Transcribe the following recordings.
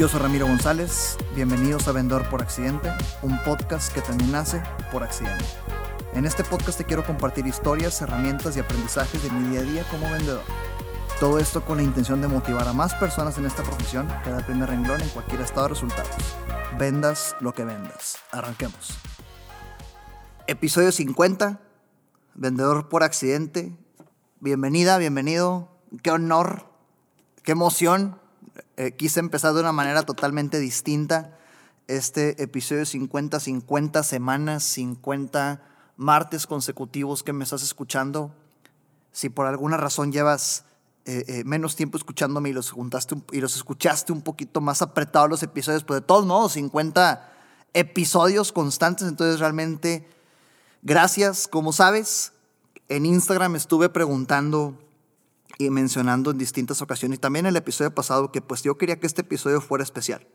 Yo soy Ramiro González, bienvenidos a Vendedor por Accidente, un podcast que también nace por accidente. En este podcast te quiero compartir historias, herramientas y aprendizajes de mi día a día como vendedor. Todo esto con la intención de motivar a más personas en esta profesión que da el primer renglón en cualquier estado de resultados. Vendas lo que vendas. Arranquemos. Episodio 50, Vendedor por Accidente. Bienvenida, bienvenido. Qué honor, qué emoción. Eh, quise empezar de una manera totalmente distinta. Este episodio 50, 50 semanas, 50 martes consecutivos que me estás escuchando. Si por alguna razón llevas eh, eh, menos tiempo escuchándome y los, y los escuchaste un poquito más apretados los episodios, pues de todos modos, 50 episodios constantes, entonces realmente gracias. Como sabes, en Instagram estuve preguntando mencionando en distintas ocasiones, y también en el episodio pasado, que pues yo quería que este episodio fuera especial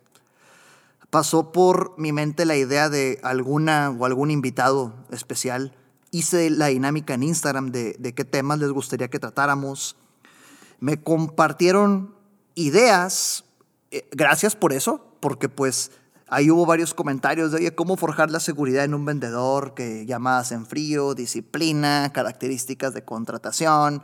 pasó por mi mente la idea de alguna o algún invitado especial. Hice la dinámica en Instagram de, de qué temas les gustaría que tratáramos. Me compartieron ideas. Eh, gracias por eso, porque pues ahí hubo varios comentarios de, oye, cómo forjar la seguridad en un vendedor, que llamadas en frío, disciplina, características de contratación,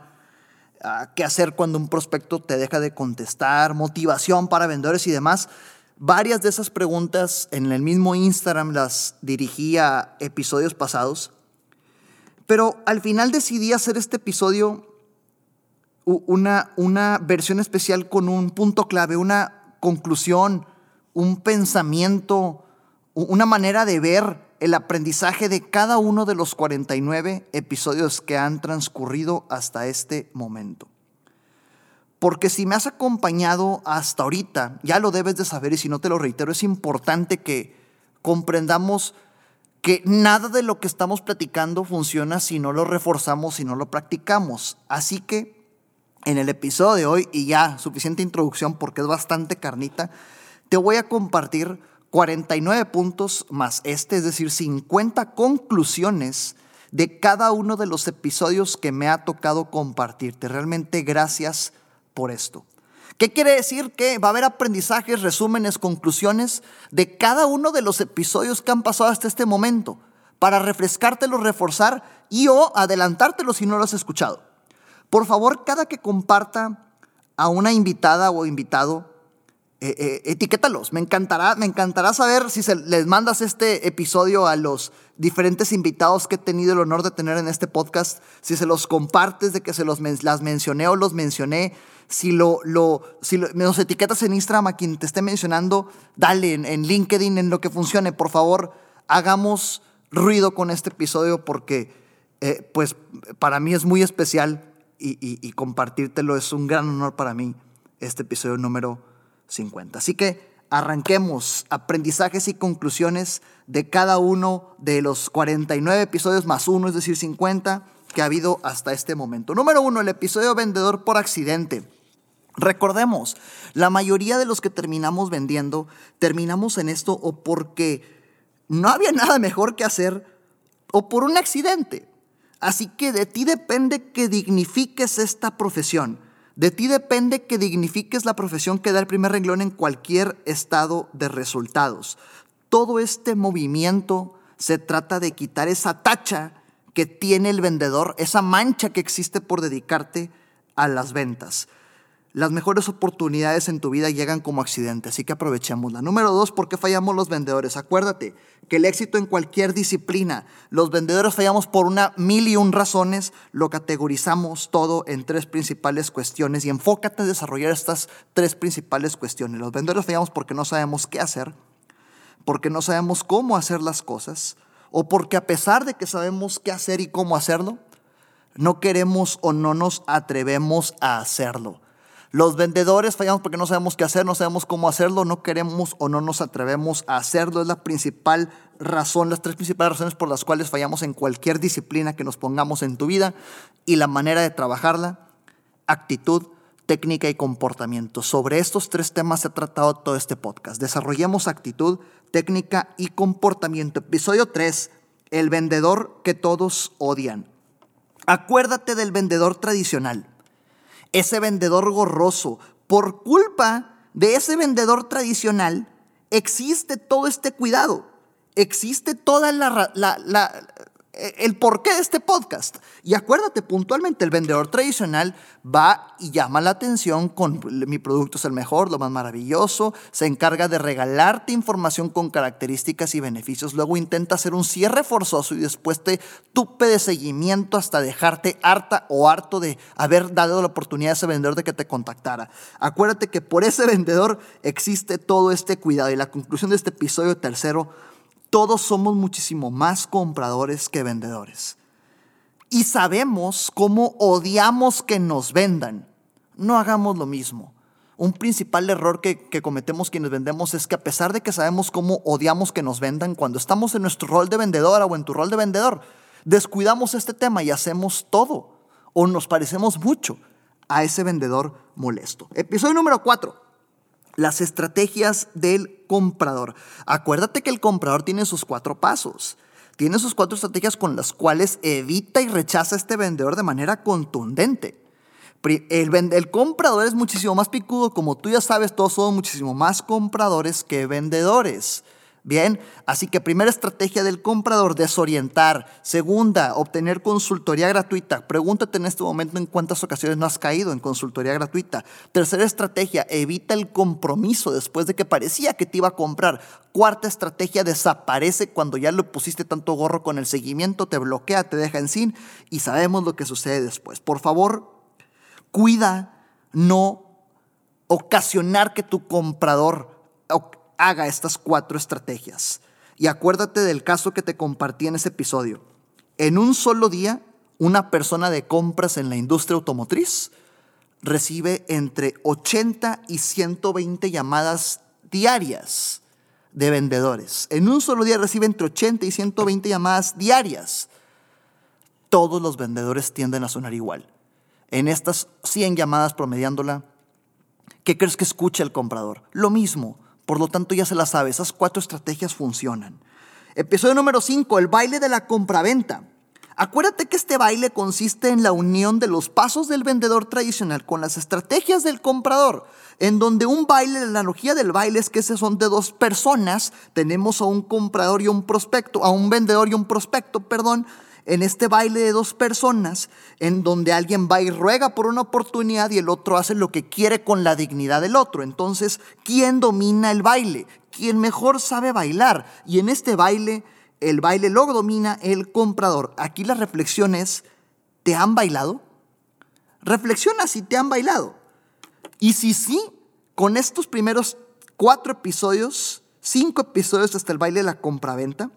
qué hacer cuando un prospecto te deja de contestar, motivación para vendedores y demás. Varias de esas preguntas en el mismo Instagram las dirigí a episodios pasados, pero al final decidí hacer este episodio una, una versión especial con un punto clave, una conclusión, un pensamiento, una manera de ver el aprendizaje de cada uno de los 49 episodios que han transcurrido hasta este momento. Porque si me has acompañado hasta ahorita, ya lo debes de saber y si no te lo reitero, es importante que comprendamos que nada de lo que estamos platicando funciona si no lo reforzamos, si no lo practicamos. Así que en el episodio de hoy, y ya suficiente introducción porque es bastante carnita, te voy a compartir 49 puntos más este, es decir, 50 conclusiones de cada uno de los episodios que me ha tocado compartirte. Realmente gracias por esto. ¿Qué quiere decir? Que va a haber aprendizajes, resúmenes, conclusiones de cada uno de los episodios que han pasado hasta este momento para refrescártelo, reforzar y o adelantártelo si no lo has escuchado. Por favor, cada que comparta a una invitada o invitado, eh, eh, etiquétalos. Me encantará, me encantará saber si se, les mandas este episodio a los diferentes invitados que he tenido el honor de tener en este podcast, si se los compartes de que se los las mencioné o los mencioné, si lo, lo, si los etiquetas en Instagram a quien te esté mencionando, dale en, LinkedIn, en lo que funcione, por favor, hagamos ruido con este episodio porque eh, pues para mí es muy especial y, y compartírtelo es un gran honor para mí, este episodio número 50. Así que arranquemos aprendizajes y conclusiones de cada uno de los 49 episodios más uno, es decir, 50 que ha habido hasta este momento. Número uno, el episodio vendedor por accidente. Recordemos, la mayoría de los que terminamos vendiendo, terminamos en esto o porque no había nada mejor que hacer o por un accidente. Así que de ti depende que dignifiques esta profesión. De ti depende que dignifiques la profesión que da el primer renglón en cualquier estado de resultados. Todo este movimiento se trata de quitar esa tacha que tiene el vendedor, esa mancha que existe por dedicarte a las ventas. Las mejores oportunidades en tu vida llegan como accidente, así que aprovechémosla. Número dos, ¿por qué fallamos los vendedores? Acuérdate que el éxito en cualquier disciplina, los vendedores fallamos por una mil y un razones, lo categorizamos todo en tres principales cuestiones y enfócate en desarrollar estas tres principales cuestiones. Los vendedores fallamos porque no sabemos qué hacer, porque no sabemos cómo hacer las cosas, o porque a pesar de que sabemos qué hacer y cómo hacerlo, no queremos o no nos atrevemos a hacerlo. Los vendedores fallamos porque no sabemos qué hacer, no sabemos cómo hacerlo, no queremos o no nos atrevemos a hacerlo. Es la principal razón, las tres principales razones por las cuales fallamos en cualquier disciplina que nos pongamos en tu vida y la manera de trabajarla, actitud, técnica y comportamiento. Sobre estos tres temas se ha tratado todo este podcast. Desarrollemos actitud, técnica y comportamiento. Episodio 3, el vendedor que todos odian. Acuérdate del vendedor tradicional ese vendedor gorroso, por culpa de ese vendedor tradicional existe todo este cuidado, existe toda la, el porqué de este podcast. Y acuérdate, puntualmente, el vendedor tradicional va y llama la atención con mi producto es el mejor, lo más maravilloso, se encarga de regalarte información con características y beneficios, luego intenta hacer un cierre forzoso y después te tupe de seguimiento hasta dejarte harta o harto de haber dado la oportunidad a ese vendedor de que te contactara. Acuérdate que por ese vendedor existe todo este cuidado y la conclusión de este episodio tercero todos somos muchísimo más compradores que vendedores. Y sabemos cómo odiamos que nos vendan. No hagamos lo mismo. Un principal error que, cometemos quienes vendemos es que a pesar de que sabemos cómo odiamos que nos vendan, cuando estamos en nuestro rol de vendedora o en tu rol de vendedor, descuidamos este tema y hacemos todo o nos parecemos mucho a ese vendedor molesto. Episodio número 4 las estrategias del comprador. Acuérdate que el comprador tiene sus cuatro pasos. Tiene sus cuatro estrategias con las cuales evita y rechaza a este vendedor de manera contundente. El, el, comprador es muchísimo más picudo, como tú ya sabes, todos somos muchísimo más compradores que vendedores. Bien, así que primera estrategia del comprador, desorientar. Segunda, obtener consultoría gratuita. Pregúntate en este momento en cuántas ocasiones no has caído en consultoría gratuita. Tercera estrategia, evita el compromiso después de que parecía que te iba a comprar. Cuarta estrategia, desaparece cuando ya le pusiste tanto gorro con el seguimiento, te bloquea, te deja en sin y sabemos lo que sucede después. Por favor, cuida no ocasionar que tu comprador haga estas cuatro estrategias. Y acuérdate del caso que te compartí en ese episodio. En un solo día, una persona de compras en la industria automotriz recibe entre 80 y 120 llamadas diarias de vendedores. En un solo día recibe entre 80 y 120 llamadas diarias. Todos los vendedores tienden a sonar igual. En estas 100 llamadas promediándola, ¿qué crees que escucha el comprador? Lo mismo, por lo tanto, ya se la sabe, esas cuatro estrategias funcionan. Episodio número 5, el baile de la compraventa. Acuérdate que este baile consiste en la unión de los pasos del vendedor tradicional con las estrategias del comprador, en donde un baile, la analogía del baile es que son de dos personas, tenemos a un comprador y un prospecto, a un vendedor y un prospecto, perdón, en este baile de dos personas, en donde alguien va y ruega por una oportunidad y el otro hace lo que quiere con la dignidad del otro. Entonces, ¿quién domina el baile? ¿Quién mejor sabe bailar? Y en este baile, el baile lo domina el comprador. Aquí la reflexión es, ¿te han bailado? Reflexiona si te han bailado. Y si sí, con estos primeros cuatro episodios, cinco episodios hasta el baile de la compraventa,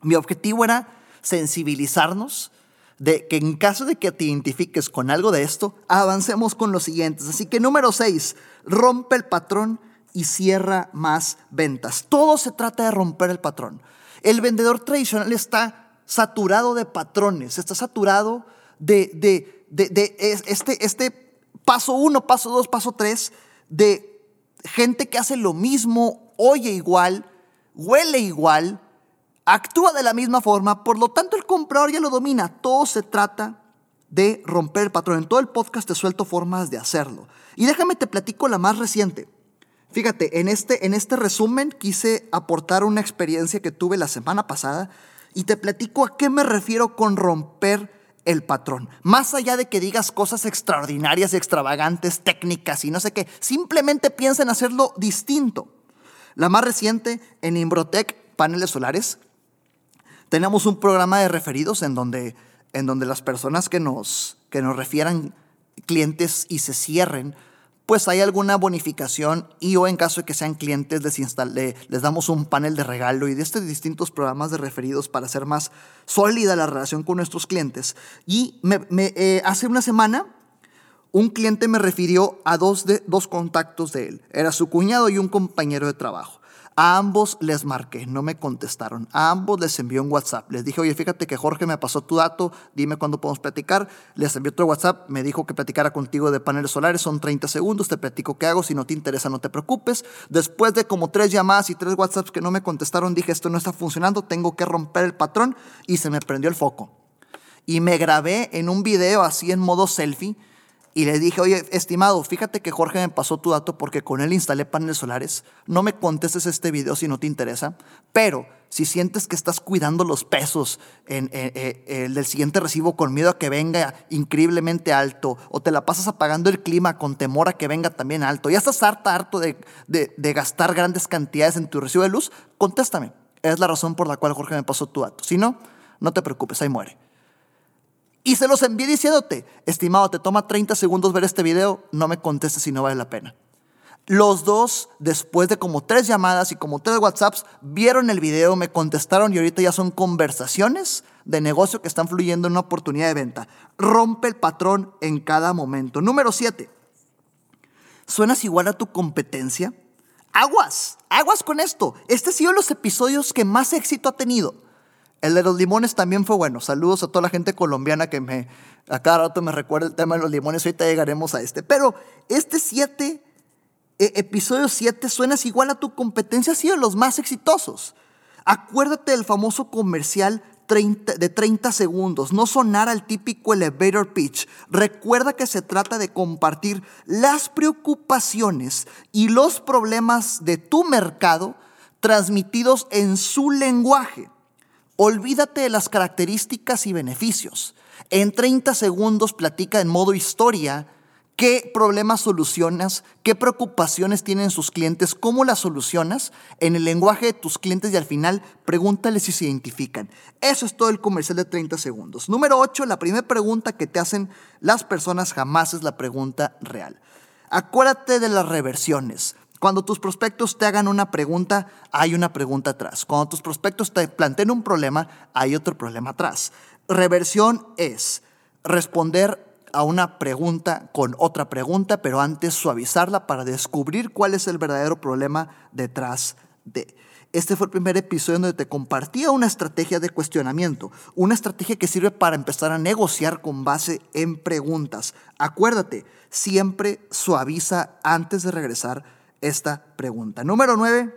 mi objetivo era sensibilizarnos de que en caso de que te identifiques con algo de esto, avancemos con los siguientes. Así que número 6, rompe el patrón y cierra más ventas. Todo se trata de romper el patrón. El vendedor tradicional está saturado de patrones, está saturado de, de, de, este, este paso 1, paso 2, paso 3, de gente que hace lo mismo, oye igual, huele igual, actúa de la misma forma, por lo tanto el comprador ya lo domina. Todo se trata de romper el patrón. En todo el podcast te suelto formas de hacerlo. Y déjame te platico la más reciente. Fíjate, en este, en este resumen quise aportar una experiencia que tuve la semana pasada y te platico a qué me refiero con romper el patrón. Más allá de que digas cosas extraordinarias, extravagantes, técnicas y no sé qué, simplemente piensa en hacerlo distinto. La más reciente en Imbrotec, paneles solares, tenemos un programa de referidos en donde, en donde las personas que nos, que nos refieran clientes y se cierren, pues hay alguna bonificación y o en caso de que sean clientes les, les damos un panel de regalo y de estos distintos programas de referidos para hacer más sólida la relación con nuestros clientes. Y me, eh, hace una semana un cliente me refirió a dos, de, dos contactos de él. Era su cuñado y un compañero de trabajo. A ambos les marqué, no me contestaron. A ambos les envié un WhatsApp. Les dije, oye, fíjate que Jorge me pasó tu dato, dime cuándo podemos platicar. Les envié otro WhatsApp, me dijo que platicara contigo de paneles solares, son 30 segundos, te platico qué hago, si no te interesa no te preocupes. Después de como tres llamadas y tres WhatsApps que no me contestaron, dije, esto no está funcionando, tengo que romper el patrón y se me prendió el foco. Y me grabé en un video así en modo selfie y le dije, oye, estimado, fíjate que Jorge me pasó tu dato porque con él instalé paneles solares. No me contestes este video si no te interesa, pero si sientes que estás cuidando los pesos en, el del siguiente recibo con miedo a que venga increíblemente alto, o te la pasas apagando el clima con temor a que venga también alto, ya estás harta, harto de, de gastar grandes cantidades en tu recibo de luz, contéstame. Es la razón por la cual Jorge me pasó tu dato. Si no, no te preocupes, ahí muere. Y se los envié diciéndote, estimado, te toma 30 segundos ver este video, no me contestes si no vale la pena. Los dos, después de como tres llamadas y como tres WhatsApps, vieron el video, me contestaron y ahorita ya son conversaciones de negocio que están fluyendo en una oportunidad de venta. Rompe el patrón en cada momento. Número 7. ¿Suenas igual a tu competencia? Aguas, aguas con esto. Este ha sido los episodios que más éxito ha tenido. El de los limones también fue bueno. Saludos a toda la gente colombiana que me, a cada rato me recuerda el tema de los limones. Ahorita llegaremos a este. Pero este siete, eh, episodio 7, suenas igual a tu competencia, ha sido los más exitosos. Acuérdate del famoso comercial de 30 segundos, no sonar al típico elevator pitch. Recuerda que se trata de compartir las preocupaciones y los problemas de tu mercado transmitidos en su lenguaje. Olvídate de las características y beneficios. En 30 segundos platica en modo historia qué problemas solucionas, qué preocupaciones tienen sus clientes, cómo las solucionas en el lenguaje de tus clientes y al final pregúntales si se identifican. Eso es todo el comercial de 30 segundos. Número 8, la primera pregunta que te hacen las personas jamás es la pregunta real. Acuérdate de las reversiones. Cuando tus prospectos te hagan una pregunta, hay una pregunta atrás. Cuando tus prospectos te planteen un problema, hay otro problema atrás. Reversión es responder a una pregunta con otra pregunta, pero antes suavizarla para descubrir cuál es el verdadero problema detrás de. Este fue el primer episodio donde te compartía una estrategia de cuestionamiento, una estrategia que sirve para empezar a negociar con base en preguntas. Acuérdate, siempre suaviza antes de regresar esta pregunta. Número 9,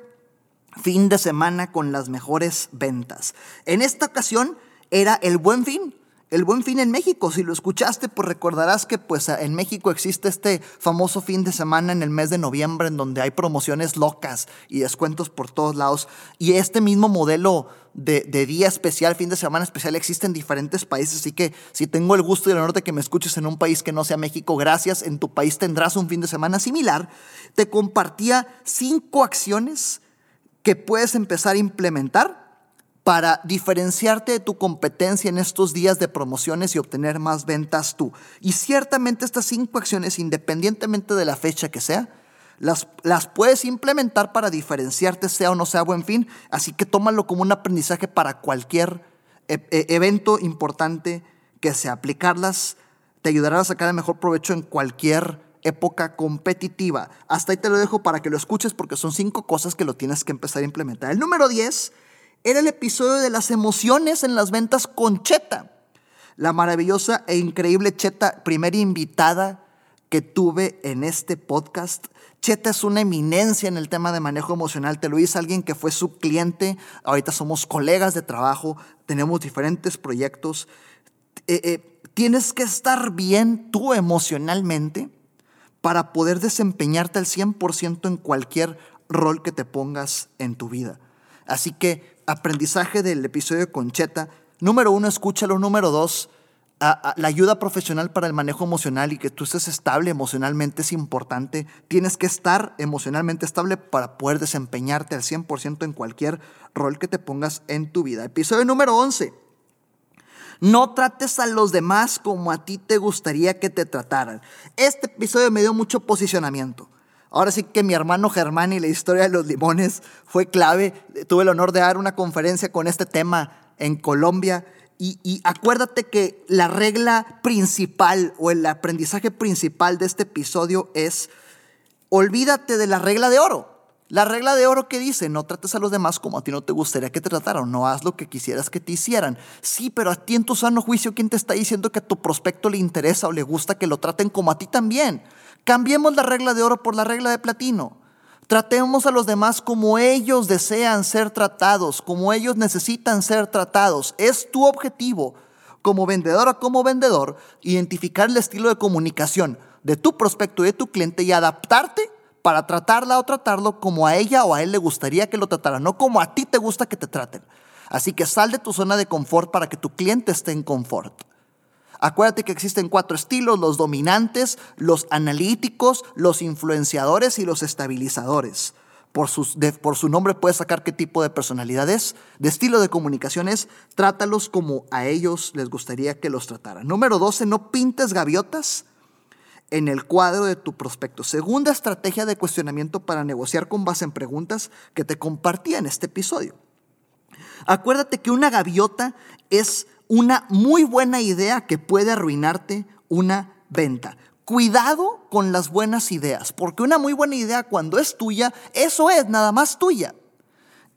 fin de semana con las mejores ventas. En esta ocasión era el buen fin. El buen fin en México, si lo escuchaste, pues recordarás que pues en México existe este famoso fin de semana en el mes de noviembre en donde hay promociones locas y descuentos por todos lados. Y este mismo modelo de, día especial, fin de semana especial, existe en diferentes países. Así que si tengo el gusto y el honor de que me escuches en un país que no sea México, gracias. En tu país tendrás un fin de semana similar. Te compartía cinco acciones que puedes empezar a implementar para diferenciarte de tu competencia en estos días de promociones y obtener más ventas tú. Y ciertamente estas cinco acciones, independientemente de la fecha que sea, las, las puedes implementar para diferenciarte sea o no sea buen fin, así que tómalo como un aprendizaje para cualquier e, e, evento importante que sea. Aplicarlas te ayudará a sacar el mejor provecho en cualquier época competitiva. Hasta ahí te lo dejo para que lo escuches porque son cinco cosas que lo tienes que empezar a implementar. El número 10 era el episodio de las emociones en las ventas con Cheta. La maravillosa e increíble Cheta, primera invitada que tuve en este podcast. Cheta es una eminencia en el tema de manejo emocional. Te lo dice alguien que fue su cliente. Ahorita somos colegas de trabajo, tenemos diferentes proyectos. Eh, eh, tienes que estar bien tú emocionalmente para poder desempeñarte al 100% en cualquier rol que te pongas en tu vida. Así que aprendizaje del episodio con Cheta. Número uno, escúchalo. Número dos, la ayuda profesional para el manejo emocional y que tú estés estable emocionalmente es importante. Tienes que estar emocionalmente estable para poder desempeñarte al 100% en cualquier rol que te pongas en tu vida. Episodio número 11. No trates a los demás como a ti te gustaría que te trataran. Este episodio me dio mucho posicionamiento. Ahora sí que mi hermano Germán y la historia de los limones fue clave. Tuve el honor de dar una conferencia con este tema en Colombia. Y, acuérdate que la regla principal o el aprendizaje principal de este episodio es, olvídate de la regla de oro. La regla de oro que dice, no trates a los demás como a ti no te gustaría que te trataran, no haz lo que quisieras que te hicieran. Sí, pero a ti en tu sano juicio, ¿quién te está diciendo que a tu prospecto le interesa o le gusta que lo traten como a ti también? Cambiemos la regla de oro por la regla de platino. Tratemos a los demás como ellos desean ser tratados, como ellos necesitan ser tratados. Es tu objetivo como vendedor o como vendedor, identificar el estilo de comunicación de tu prospecto y de tu cliente y adaptarte para tratarla o tratarlo como a ella o a él le gustaría que lo tratara, no como a ti te gusta que te traten. Así que sal de tu zona de confort para que tu cliente esté en confort. Acuérdate que existen cuatro estilos, los dominantes, los analíticos, los influenciadores y los estabilizadores. Por, por, su nombre puedes sacar qué tipo de personalidad es, de estilo de comunicación es, trátalos como a ellos les gustaría que los trataran. Número 12, no pintes gaviotas en el cuadro de tu prospecto. Segunda estrategia de cuestionamiento para negociar con base en preguntas que te compartía en este episodio. Acuérdate que una gaviota es una muy buena idea que puede arruinarte una venta. Cuidado con las buenas ideas, porque una muy buena idea cuando es tuya, eso es nada más tuya.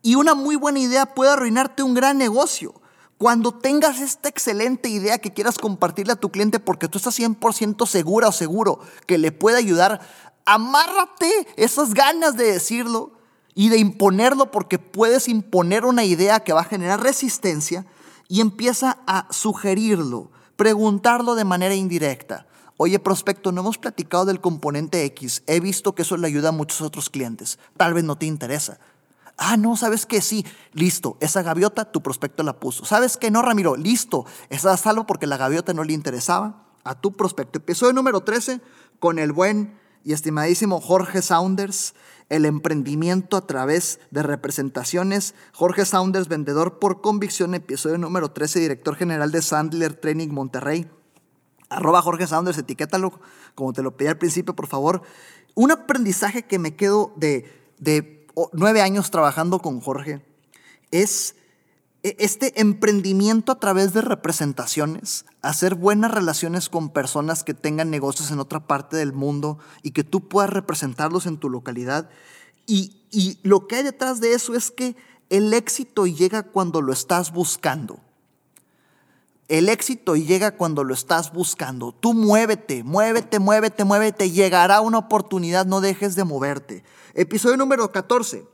Y una muy buena idea puede arruinarte un gran negocio. Cuando tengas esta excelente idea que quieras compartirle a tu cliente porque tú estás 100% segura o seguro que le puede ayudar, amárrate esas ganas de decirlo y de imponerlo porque puedes imponer una idea que va a generar resistencia y empieza a sugerirlo, preguntarlo de manera indirecta. Oye, prospecto, no hemos platicado del componente X. He visto que eso le ayuda a muchos otros clientes. Tal vez no te interesa. Ah, no, ¿sabes qué? Sí, listo. Esa gaviota, tu prospecto la puso. ¿Sabes qué? No, Ramiro, listo. Estás a salvo porque la gaviota no le interesaba a tu prospecto. Episodio número 13 con el buen y estimadísimo Jorge Saunders el emprendimiento a través de representaciones. Jorge Saunders, vendedor por convicción, episodio número 13, director general de Sandler Training Monterrey. Arroba Jorge Saunders, etiquétalo como te lo pedí al principio, por favor. Un aprendizaje que me quedo de, de nueve años trabajando con Jorge es este emprendimiento a través de representaciones, hacer buenas relaciones con personas que tengan negocios en otra parte del mundo y que tú puedas representarlos en tu localidad. Y, y lo que hay detrás de eso es que el éxito llega cuando lo estás buscando. El éxito llega cuando lo estás buscando. Tú muévete, muévete, muévete, muévete. Llegará una oportunidad, no dejes de moverte. Episodio número 14.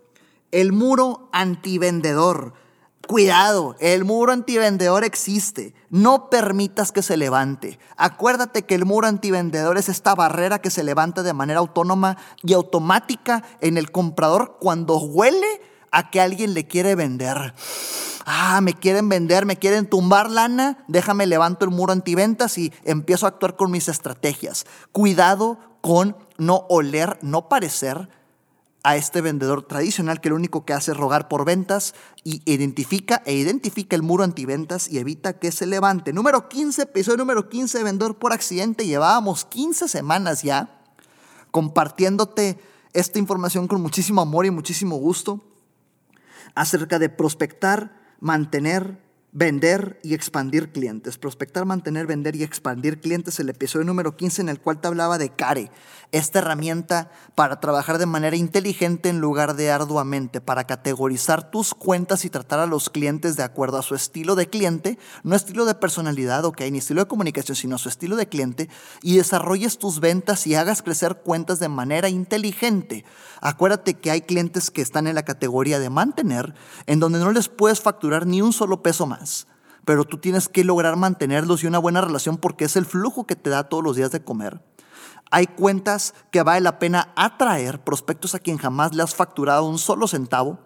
El muro antivendedor. Cuidado, el muro antivendedor existe. No permitas que se levante. Acuérdate que el muro antivendedor es esta barrera que se levanta de manera autónoma y automática en el comprador cuando huele a que alguien le quiere vender. Ah, me quieren vender, me quieren tumbar lana, déjame levanto el muro antiventas y empiezo a actuar con mis estrategias. Cuidado con no oler, no parecer a este vendedor tradicional que lo único que hace es rogar por ventas y identifica e identifica el muro antiventas y evita que se levante. Número 15, episodio número 15 de Vendedor por Accidente. Llevábamos 15 semanas ya compartiéndote esta información con muchísimo amor y muchísimo gusto acerca de prospectar, mantener, vender y expandir clientes. Prospectar, mantener, vender y expandir clientes. El episodio número 15 en el cual te hablaba de CARE, esta herramienta para trabajar de manera inteligente en lugar de arduamente, para categorizar tus cuentas y tratar a los clientes de acuerdo a su estilo de cliente, no estilo de personalidad, ok, ni estilo de comunicación, sino su estilo de cliente, y desarrolles tus ventas y hagas crecer cuentas de manera inteligente. Acuérdate que hay clientes que están en la categoría de mantener, en donde no les puedes facturar ni un solo peso más pero tú tienes que lograr mantenerlos y una buena relación porque es el flujo que te da todos los días de comer. Hay cuentas que vale la pena atraer, prospectos a quien jamás le has facturado un solo centavo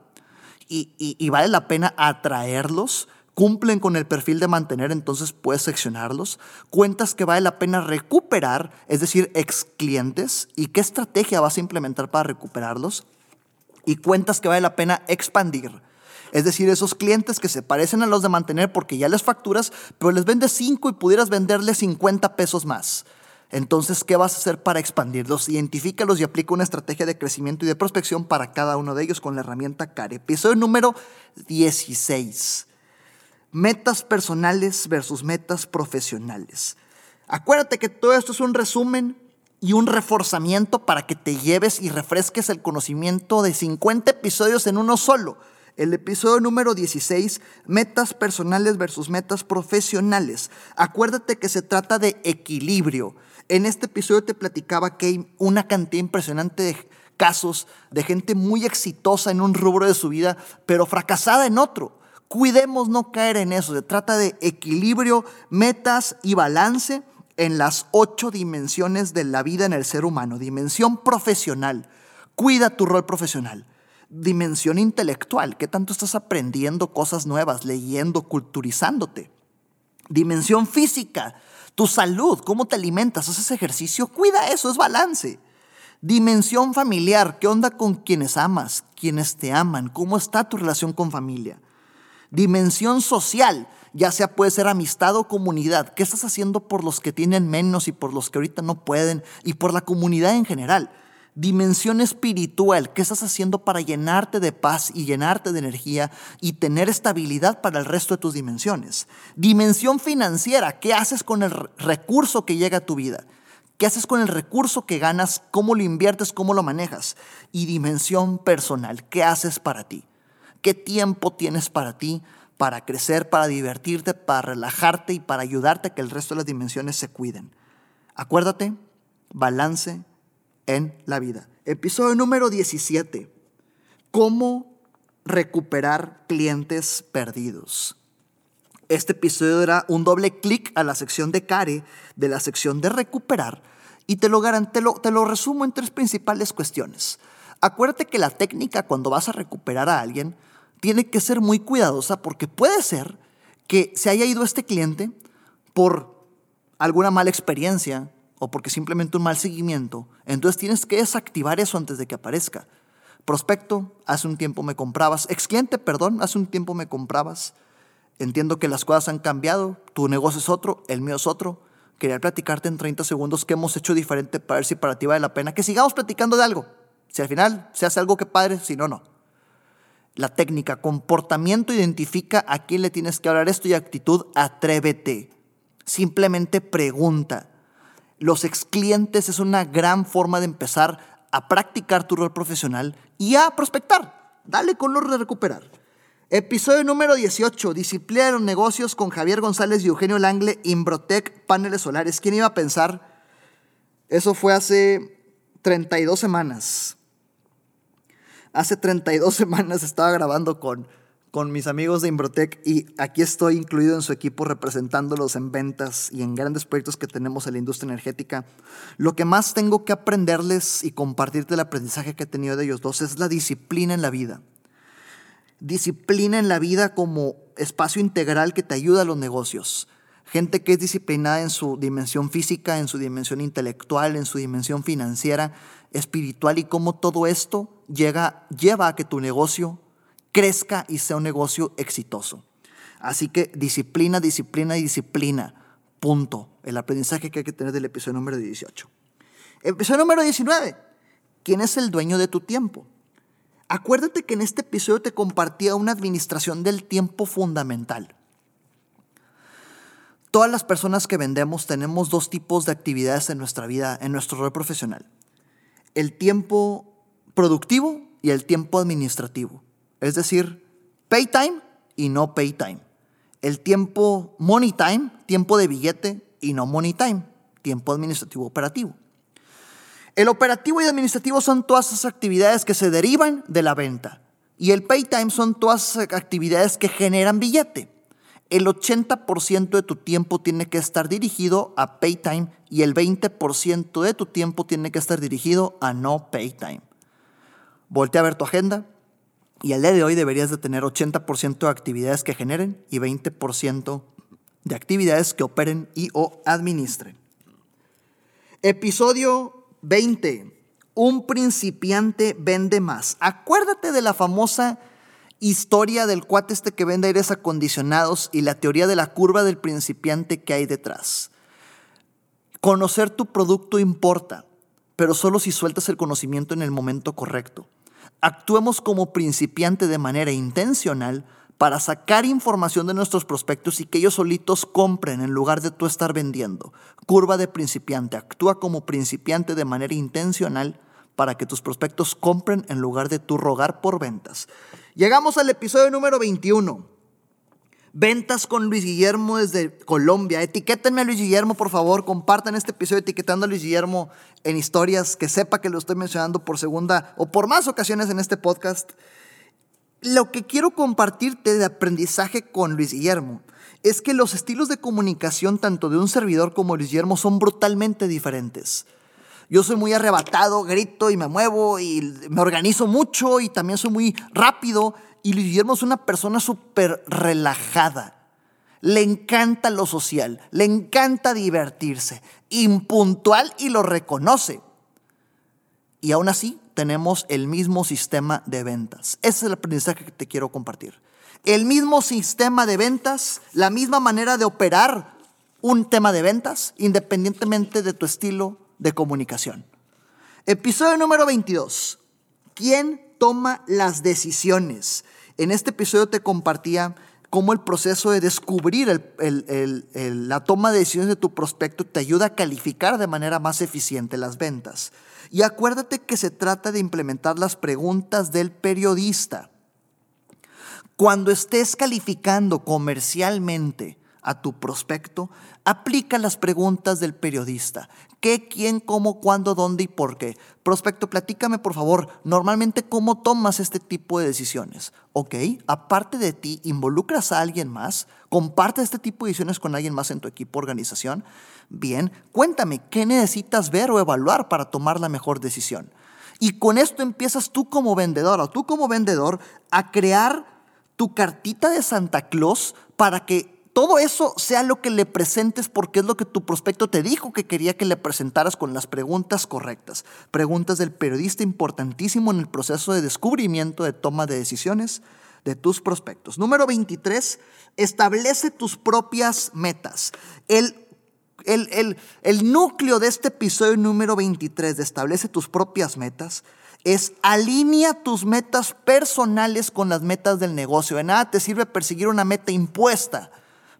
y, vale la pena atraerlos cumplen con el perfil de mantener, entonces puedes seccionarlos. Cuentas que vale la pena recuperar, es decir, ex clientes, y qué estrategia vas a implementar para recuperarlos. Y cuentas que vale la pena expandir, es decir, esos clientes que se parecen a los de mantener porque ya les facturas, pero les vendes 5 y pudieras venderles 50 pesos más. Entonces, ¿qué vas a hacer para expandirlos? Identifícalos y aplica una estrategia de crecimiento y de prospección para cada uno de ellos con la herramienta CARE. Episodio número 16. Metas personales versus metas profesionales. Acuérdate que todo esto es un resumen y un reforzamiento para que te lleves y refresques el conocimiento de 50 episodios en uno solo. El episodio número 16, metas personales versus metas profesionales. Acuérdate que se trata de equilibrio. En este episodio te platicaba que hay una cantidad impresionante de casos de gente muy exitosa en un rubro de su vida, pero fracasada en otro. Cuidemos no caer en eso. Se trata de equilibrio, metas y balance en las ocho dimensiones de la vida en el ser humano. Dimensión profesional. Cuida tu rol profesional. Dimensión intelectual. ¿Qué tanto estás aprendiendo cosas nuevas, leyendo, culturizándote? Dimensión física. Tu salud, cómo te alimentas, haces ejercicio, cuida eso, es balance. Dimensión familiar, ¿qué onda con quienes amas, quienes te aman? ¿Cómo está tu relación con familia? Dimensión social, ya sea puede ser amistad o comunidad. ¿Qué estás haciendo por los que tienen menos y por los que ahorita no pueden y por la comunidad en general? Dimensión espiritual, ¿qué estás haciendo para llenarte de paz y llenarte de energía y tener estabilidad para el resto de tus dimensiones? Dimensión financiera, ¿qué haces con el recurso que llega a tu vida? ¿Qué haces con el recurso que ganas? ¿Cómo lo inviertes? ¿Cómo lo manejas? Y dimensión personal, ¿qué haces para ti? ¿Qué tiempo tienes para ti? Para crecer, para divertirte, para relajarte y para ayudarte a que el resto de las dimensiones se cuiden. Acuérdate, balance, en la vida. Episodio número 17. ¿Cómo recuperar clientes perdidos? Este episodio era un doble clic a la sección de Care, de la sección de recuperar, y te lo, te te lo resumo en tres principales cuestiones. Acuérdate que la técnica cuando vas a recuperar a alguien tiene que ser muy cuidadosa porque puede ser que se haya ido este cliente por alguna mala experiencia, o porque simplemente un mal seguimiento, entonces tienes que desactivar eso antes de que aparezca. Prospecto, hace un tiempo me comprabas, ex cliente, perdón, hace un tiempo me comprabas. Entiendo que las cosas han cambiado, tu negocio es otro, el mío es otro. Quería platicarte en 30 segundos qué hemos hecho diferente para ver si para ti vale la pena que sigamos platicando de algo. Si al final se hace algo que padre, si no, no. La técnica, comportamiento, identifica a quién le tienes que hablar esto y actitud, atrévete. Simplemente pregunta. Los ex clientes es una gran forma de empezar a practicar tu rol profesional y a prospectar. Dale color de recuperar. Episodio número 18, Disciplina de los negocios con Javier González y Eugenio Langle, Imbrotec, paneles solares. ¿Quién iba a pensar? Eso fue hace 32 semanas. Hace 32 semanas estaba grabando con con mis amigos de Imbrotec y aquí estoy incluido en su equipo representándolos en ventas y en grandes proyectos que tenemos en la industria energética. Lo que más tengo que aprenderles y compartirte el aprendizaje que he tenido de ellos dos es la disciplina en la vida. Disciplina en la vida como espacio integral que te ayuda a los negocios. Gente que es disciplinada en su dimensión física, en su dimensión intelectual, en su dimensión financiera, espiritual y cómo todo esto llega, lleva a que tu negocio crezca y sea un negocio exitoso. Así que disciplina, disciplina y disciplina. Punto. El aprendizaje que hay que tener del episodio número 18. Episodio número 19. ¿Quién es el dueño de tu tiempo? Acuérdate que en este episodio te compartía una administración del tiempo fundamental. Todas las personas que vendemos tenemos dos tipos de actividades en nuestra vida, en nuestro rol profesional. El tiempo productivo y el tiempo administrativo. Es decir, pay time y no pay time. El tiempo money time, tiempo de billete y no money time, tiempo administrativo operativo. El operativo y administrativo son todas esas actividades que se derivan de la venta. Y el pay time son todas esas actividades que generan billete. El 80% de tu tiempo tiene que estar dirigido a pay time y el 20% de tu tiempo tiene que estar dirigido a no pay time. Volte a ver tu agenda, y al día de hoy deberías de tener 80% de actividades que generen y 20% de actividades que operen y o administren. Episodio 20. Un principiante vende más. Acuérdate de la famosa historia del cuate este que vende aires acondicionados y la teoría de la curva del principiante que hay detrás. Conocer tu producto importa, pero solo si sueltas el conocimiento en el momento correcto. Actuemos como principiante de manera intencional para sacar información de nuestros prospectos y que ellos solitos compren en lugar de tú estar vendiendo. Curva de principiante. Actúa como principiante de manera intencional para que tus prospectos compren en lugar de tú rogar por ventas. Llegamos al episodio número 21. Ventas con Luis Guillermo desde Colombia. Etiquétenme a Luis Guillermo, por favor. Compartan este episodio etiquetando a Luis Guillermo en historias, que sepa que lo estoy mencionando por segunda o por más ocasiones en este podcast. lo que quiero compartirte de aprendizaje con Luis Guillermo es que los estilos de comunicación tanto de un servidor como Luis Guillermo son brutalmente diferentes. Yo soy muy arrebatado, grito y me muevo y me organizo mucho y también soy muy rápido. Y Luis Guillermo es una persona súper relajada. Le encanta lo social, le encanta divertirse, impuntual y lo reconoce. Y aún así tenemos el mismo sistema de ventas. Ese es el aprendizaje que te quiero compartir. El mismo sistema de ventas, la misma manera de operar un tema de ventas, independientemente de tu estilo de comunicación. Episodio número 22. ¿Quién toma las decisiones? En este episodio te compartía cómo el proceso de descubrir la toma de decisiones de tu prospecto te ayuda a calificar de manera más eficiente las ventas. Y acuérdate que se trata de implementar las preguntas del periodista. Cuando estés calificando comercialmente a tu prospecto, aplica las preguntas del periodista. ¿Qué, quién, cómo, cuándo, dónde y por qué? Prospecto, platícame por favor, normalmente cómo tomas este tipo de decisiones. ¿Ok? Aparte de ti, ¿involucras a alguien más? ¿Comparte este tipo de decisiones con alguien más en tu equipo organización? Bien, cuéntame, ¿qué necesitas ver o evaluar para tomar la mejor decisión? Y con esto empiezas tú como vendedor o tú como vendedor a crear tu cartita de Santa Claus para que todo eso sea lo que le presentes porque es lo que tu prospecto te dijo que quería que le presentaras con las preguntas correctas. Preguntas del periodista importantísimo en el proceso de descubrimiento de toma de decisiones de tus prospectos. Número 23, establece tus propias metas. El, el, el núcleo de este episodio número 23 de establece tus propias metas es alinea tus metas personales con las metas del negocio. De nada te sirve perseguir una meta impuesta.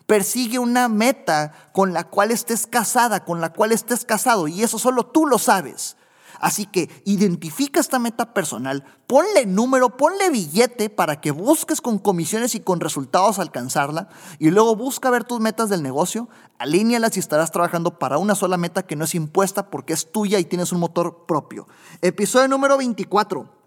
Persigue una meta con la cual estés casada, con la cual estés casado, y eso solo tú lo sabes. Así que identifica esta meta personal, ponle número, ponle billete para que busques con comisiones y con resultados alcanzarla y luego busca ver tus metas del negocio, alíñalas y estarás trabajando para una sola meta que no es impuesta porque es tuya y tienes un motor propio. Episodio número 24.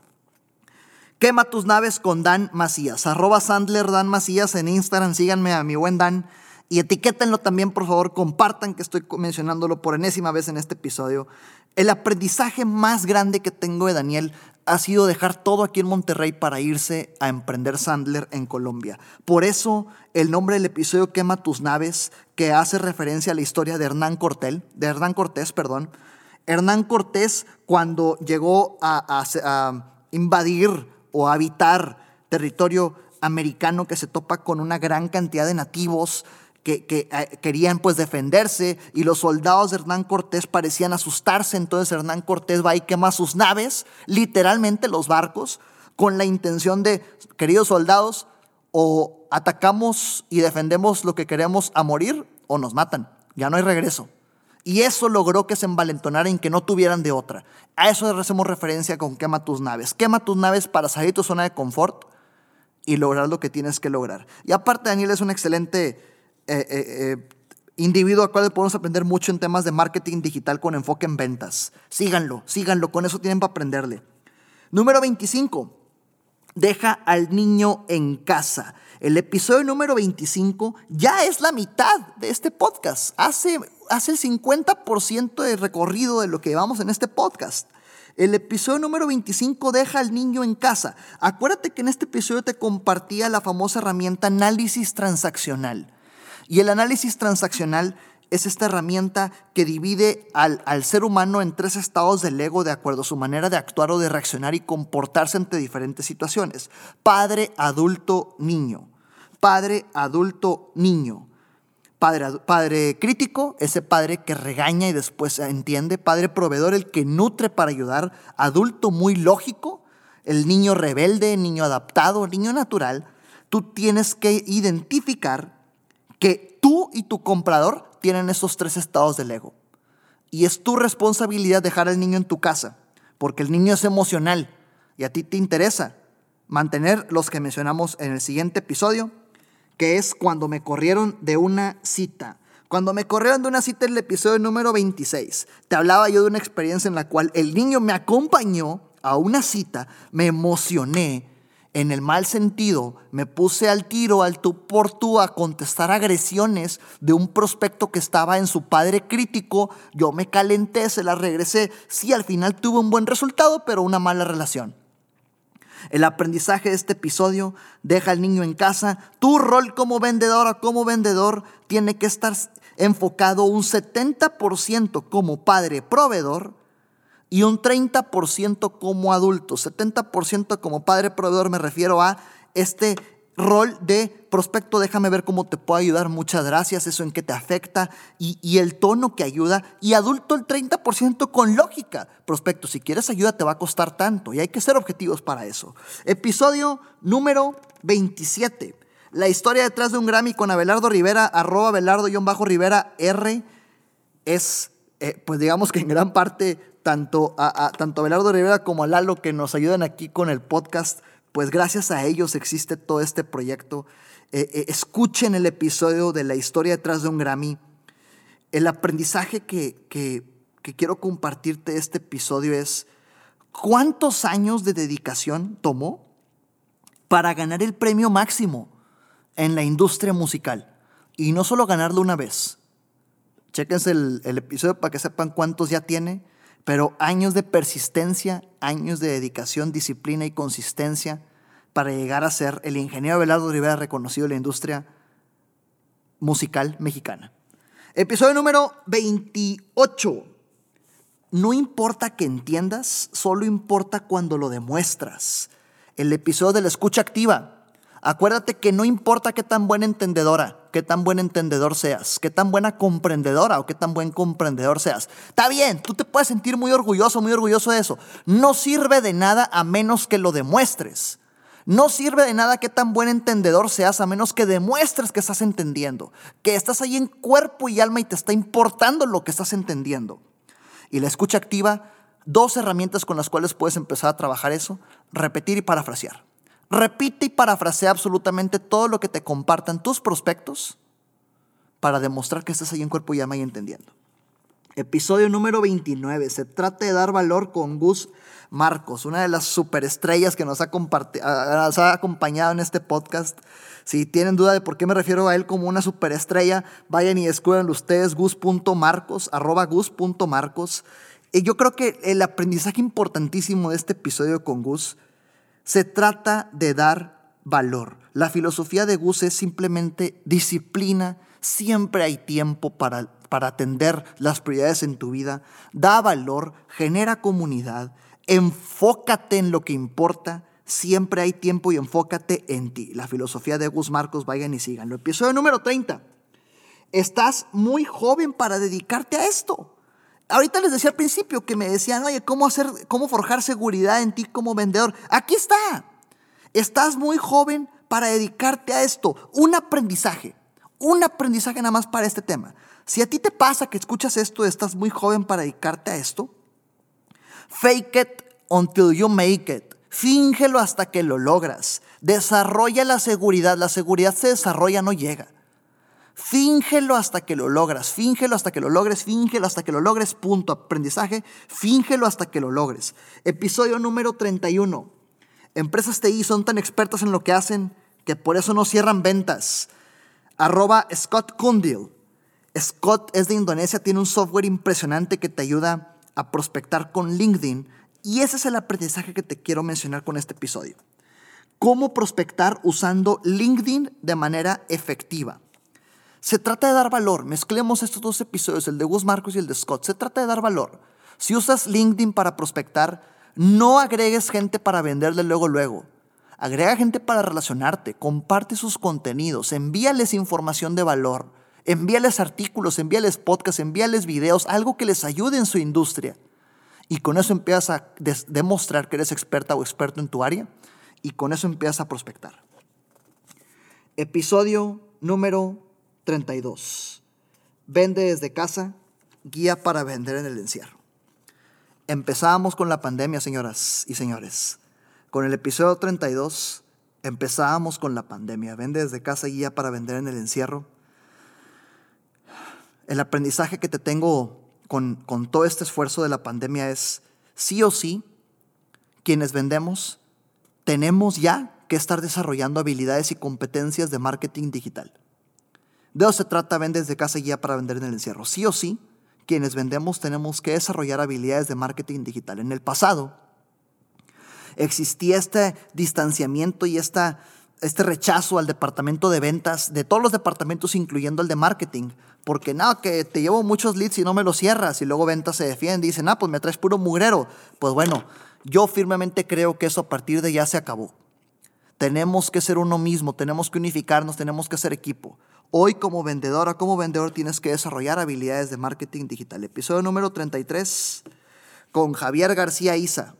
Quema tus naves con Dan Macías. Arroba Sandler Dan Macías en Instagram. Síganme a mi buen Dan. Y etiquétenlo también, por favor. Compartan que estoy mencionándolo por enésima vez en este episodio. El aprendizaje más grande que tengo de Daniel ha sido dejar todo aquí en Monterrey para irse a emprender Sandler en Colombia. Por eso el nombre del episodio Quema tus naves, que hace referencia a la historia de Hernán Cortés, de Hernán Cortés, perdón. Hernán Cortés cuando llegó a invadir o habitar territorio americano que se topa con una gran cantidad de nativos que, eh, querían pues defenderse y los soldados de Hernán Cortés parecían asustarse, entonces Hernán Cortés va y quema sus naves, literalmente los barcos, con la intención de, queridos soldados, o atacamos y defendemos lo que queremos a morir o nos matan, ya no hay regreso. Y eso logró que se envalentonaran y que no tuvieran de otra. A eso hacemos referencia con quema tus naves. Quema tus naves para salir de tu zona de confort y lograr lo que tienes que lograr. Y aparte Daniel es un excelente eh, eh, eh, individuo al cual podemos aprender mucho en temas de marketing digital con enfoque en ventas. Síganlo, síganlo, con eso tienen para aprenderle. Número 25. Deja al niño en casa. El episodio número 25 ya es la mitad de este podcast. Hace, hace el 50% de recorrido de lo que llevamos en este podcast. El episodio número 25 deja al niño en casa. Acuérdate que en este episodio te compartía la famosa herramienta análisis transaccional. Y el análisis transaccional es esta herramienta que divide al, al, ser humano en tres estados del ego de acuerdo a su manera de actuar o de reaccionar y comportarse ante diferentes situaciones. Padre, adulto, niño padre, adulto, niño. Padre, padre crítico, ese padre que regaña y después entiende. Padre proveedor, el que nutre para ayudar. Adulto muy lógico, el niño rebelde, el niño adaptado, niño natural. Tú tienes que identificar que tú y tu comprador tienen esos tres estados del ego. Y es tu responsabilidad dejar al niño en tu casa, porque el niño es emocional y a ti te interesa mantener los que mencionamos en el siguiente episodio que es cuando me corrieron de una cita. Cuando me corrieron de una cita en el episodio número 26, te hablaba yo de una experiencia en la cual el niño me acompañó a una cita, me emocioné en el mal sentido, me puse al tiro, al tú por tú, a contestar agresiones de un prospecto que estaba en su padre crítico. Yo me calenté, se la regresé. Sí, al final tuve un buen resultado, pero una mala relación. El aprendizaje de este episodio deja al niño en casa. Tu rol como vendedora, como vendedor, tiene que estar enfocado un 70% como padre proveedor y un 30% como adulto. 70% como padre proveedor me refiero a este rol de prospecto, déjame ver cómo te puedo ayudar, muchas gracias, eso en qué te afecta y, y, el tono que ayuda. Y adulto el 30% con lógica. Prospecto, si quieres ayuda te va a costar tanto y hay que ser objetivos para eso. Episodio número 27. La historia detrás de un Grammy con Abelardo Rivera, arroba Abelardo-Rivera R, es, eh, pues digamos que en gran parte, tanto a, tanto Abelardo Rivera como a Lalo que nos ayudan aquí con el podcast, pues gracias a ellos existe todo este proyecto. Eh, eh, escuchen el episodio de la historia detrás de un Grammy. El aprendizaje que, que, quiero compartirte de este episodio es cuántos años de dedicación tomó para ganar el premio máximo en la industria musical. Y no solo ganarlo una vez. Chequense el, el episodio para que sepan cuántos ya tiene, pero años de persistencia, años de dedicación, disciplina y consistencia para llegar a ser el ingeniero Belardo Rivera reconocido en la industria musical mexicana. Episodio número 28. No importa que entiendas, solo importa cuando lo demuestras. El episodio de la escucha activa Acuérdate que no importa qué tan buena entendedora, qué tan buen entendedor seas, qué tan buena comprendedora o qué tan buen comprendedor seas. Está bien, tú te puedes sentir muy orgulloso, muy orgulloso de eso. No sirve de nada a menos que lo demuestres. No sirve de nada qué tan buen entendedor seas a menos que demuestres que estás entendiendo, que estás ahí en cuerpo y alma y te está importando lo que estás entendiendo. Y la escucha activa, dos herramientas con las cuales puedes empezar a trabajar eso, repetir y parafrasear. Repite y parafrasea absolutamente todo lo que te compartan tus prospectos para demostrar que estás ahí en cuerpo y alma y entendiendo. Episodio número 29. Se trata de dar valor con Gus Marcos, una de las superestrellas que nos ha, acompañado en este podcast. Si tienen duda de por qué me refiero a él como una superestrella, vayan y escúchenlo ustedes, gus.marcos, arroba gus.marcos. Y yo creo que el aprendizaje importantísimo de este episodio con Gus se trata de dar valor. La filosofía de Gus es simplemente disciplina, siempre hay tiempo para, para atender las prioridades en tu vida, da valor, genera comunidad, enfócate en lo que importa, siempre hay tiempo y enfócate en ti. La filosofía de Gus Marcos, vayan y síganlo. Episodio número 30. Estás muy joven para dedicarte a esto. Ahorita les decía al principio que me decían, oye, ¿cómo hacer, cómo forjar seguridad en ti como vendedor? Aquí está. Estás muy joven para dedicarte a esto. Un aprendizaje. Un aprendizaje nada más para este tema. Si a ti te pasa que escuchas esto, estás muy joven para dedicarte a esto, fake it until you make it. Fíngelo hasta que lo logras. Desarrolla la seguridad. La seguridad se desarrolla, no llega. Fíngelo hasta que lo logras, fíngelo hasta que lo logres, fíngelo hasta que lo logres, punto. Aprendizaje, fíngelo hasta que lo logres. Episodio número 31. Empresas TI son tan expertas en lo que hacen que por eso no cierran ventas. Arroba Scott Kundil. Scott es de Indonesia, tiene un software impresionante que te ayuda a prospectar con LinkedIn. Y ese es el aprendizaje que te quiero mencionar con este episodio. Cómo prospectar usando LinkedIn de manera efectiva. Se trata de dar valor. Mezclemos estos dos episodios, el de Gus Marcos y el de Scott. Se trata de dar valor. Si usas LinkedIn para prospectar, no agregues gente para venderle luego, luego. Agrega gente para relacionarte, comparte sus contenidos, envíales información de valor, envíales artículos, envíales podcasts, envíales videos, algo que les ayude en su industria. Y con eso empiezas a demostrar que eres experta o experto en tu área y con eso empiezas a prospectar. Episodio número 32. Vende desde casa, guía para vender en el encierro. Empezábamos con la pandemia, señoras y señores. Con el episodio 32 empezábamos con la pandemia. Vende desde casa, guía para vender en el encierro. El aprendizaje que te tengo con, con todo este esfuerzo de la pandemia es, sí o sí, quienes vendemos, tenemos ya que estar desarrollando habilidades y competencias de marketing digital. De eso se trata Vende desde casa guía para vender en el encierro. Sí o sí, quienes vendemos tenemos que desarrollar habilidades de marketing digital. En el pasado existía este distanciamiento y esta, este rechazo al departamento de ventas, de todos los departamentos, incluyendo el de marketing, porque nada, que te llevo muchos leads y no me los cierras, y luego ventas se defiende y dicen, ah, pues me traes puro mugrero. Pues bueno, yo firmemente creo que eso a partir de ya se acabó. Tenemos que ser uno mismo, tenemos que unificarnos, tenemos que ser equipo. Hoy como vendedora, como vendedor tienes que desarrollar habilidades de marketing digital. Episodio número 33 con Javier García Isa.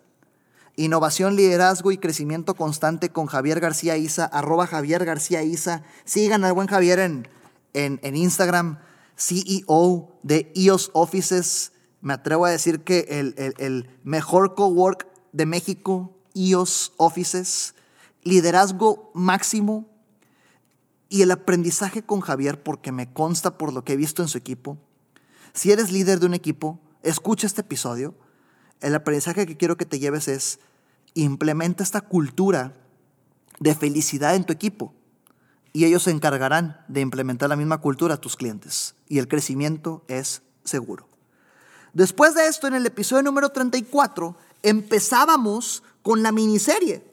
Innovación, liderazgo y crecimiento constante con Javier García Isa, arroba Javier García Isa. Sigan al buen Javier en, en, Instagram, CEO de EOS Offices. Me atrevo a decir que el, el, el mejor cowork de México, EOS Offices. Liderazgo máximo, y el aprendizaje con Javier, porque me consta por lo que he visto en su equipo, si eres líder de un equipo, escucha este episodio. El aprendizaje que quiero que te lleves es, implementa esta cultura de felicidad en tu equipo y ellos se encargarán de implementar la misma cultura a tus clientes y el crecimiento es seguro. Después de esto, en el episodio número 34, empezábamos con la miniserie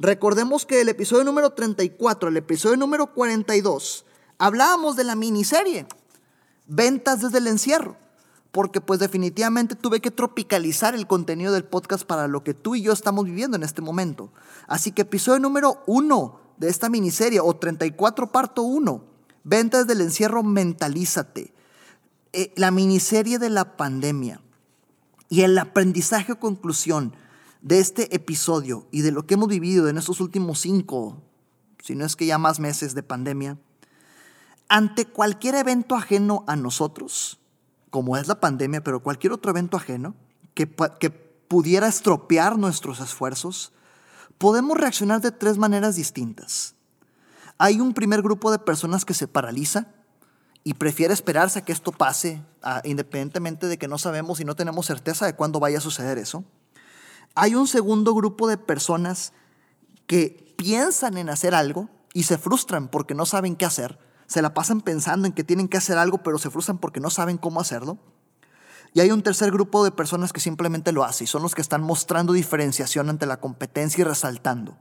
Recordemos que el episodio número 34, el episodio número 42, hablábamos de la miniserie, ventas desde el encierro, porque pues definitivamente tuve que tropicalizar el contenido del podcast para lo que tú y yo estamos viviendo en este momento. Así que episodio número 1 de esta miniserie, o 34 parto 1, ventas del encierro, mentalízate. Eh, la miniserie de la pandemia y el aprendizaje o conclusión de este episodio y de lo que hemos vivido en estos últimos cinco, si no es que ya más meses de pandemia, ante cualquier evento ajeno a nosotros, como es la pandemia, pero cualquier otro evento ajeno que, que pudiera estropear nuestros esfuerzos, podemos reaccionar de tres maneras distintas. Hay un primer grupo de personas que se paraliza y prefiere esperarse a que esto pase, independientemente de que no sabemos y no tenemos certeza de cuándo vaya a suceder eso. Hay un segundo grupo de personas que piensan en hacer algo y se frustran porque no saben qué hacer. Se la pasan pensando en que tienen que hacer algo, pero se frustran porque no saben cómo hacerlo. Y hay un tercer grupo de personas que simplemente lo hacen y son los que están mostrando diferenciación ante la competencia y resaltando.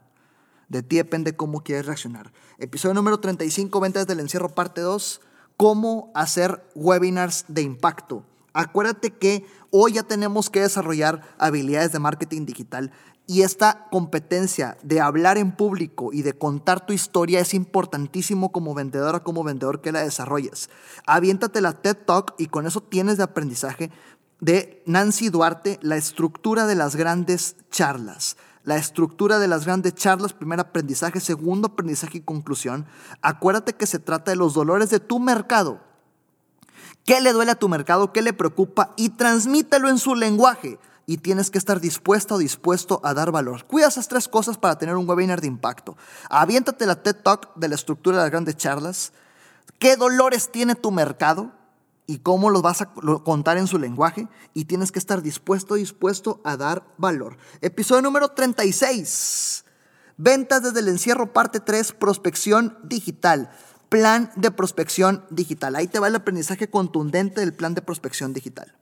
De ti depende cómo quieres reaccionar. Episodio número 35, Ventas del Encierro, parte 2. Cómo hacer webinars de impacto. Acuérdate que hoy ya tenemos que desarrollar habilidades de marketing digital y esta competencia de hablar en público y de contar tu historia es importantísimo como vendedora, como vendedor que la desarrolles. Aviéntate la TED Talk y con eso tienes de aprendizaje de Nancy Duarte, la estructura de las grandes charlas. La estructura de las grandes charlas, primer aprendizaje, segundo aprendizaje y conclusión. Acuérdate que se trata de los dolores de tu mercado qué le duele a tu mercado, qué le preocupa y transmítelo en su lenguaje. Y tienes que estar dispuesto o dispuesto a dar valor. Cuida esas tres cosas para tener un webinar de impacto. Aviéntate la TED Talk de la estructura de las grandes charlas. ¿Qué dolores tiene tu mercado? y cómo los vas a contar en su lenguaje y tienes que estar dispuesto, dispuesto a dar valor. Episodio número 36. Ventas desde el encierro, parte 3, prospección digital plan de prospección digital. Ahí te va el aprendizaje contundente del plan de prospección digital.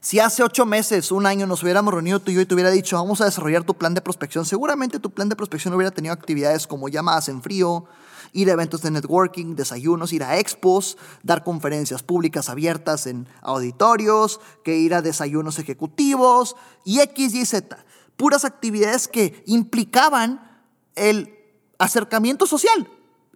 Si hace ocho meses, un año nos hubiéramos reunido tú y yo y te hubiera dicho, vamos a desarrollar tu plan de prospección, seguramente tu plan de prospección hubiera tenido actividades como llamadas en frío, ir a eventos de networking, desayunos, ir a expos, dar conferencias públicas abiertas en auditorios, que ir a desayunos ejecutivos y X, Y, Z. Puras actividades que implicaban el acercamiento social,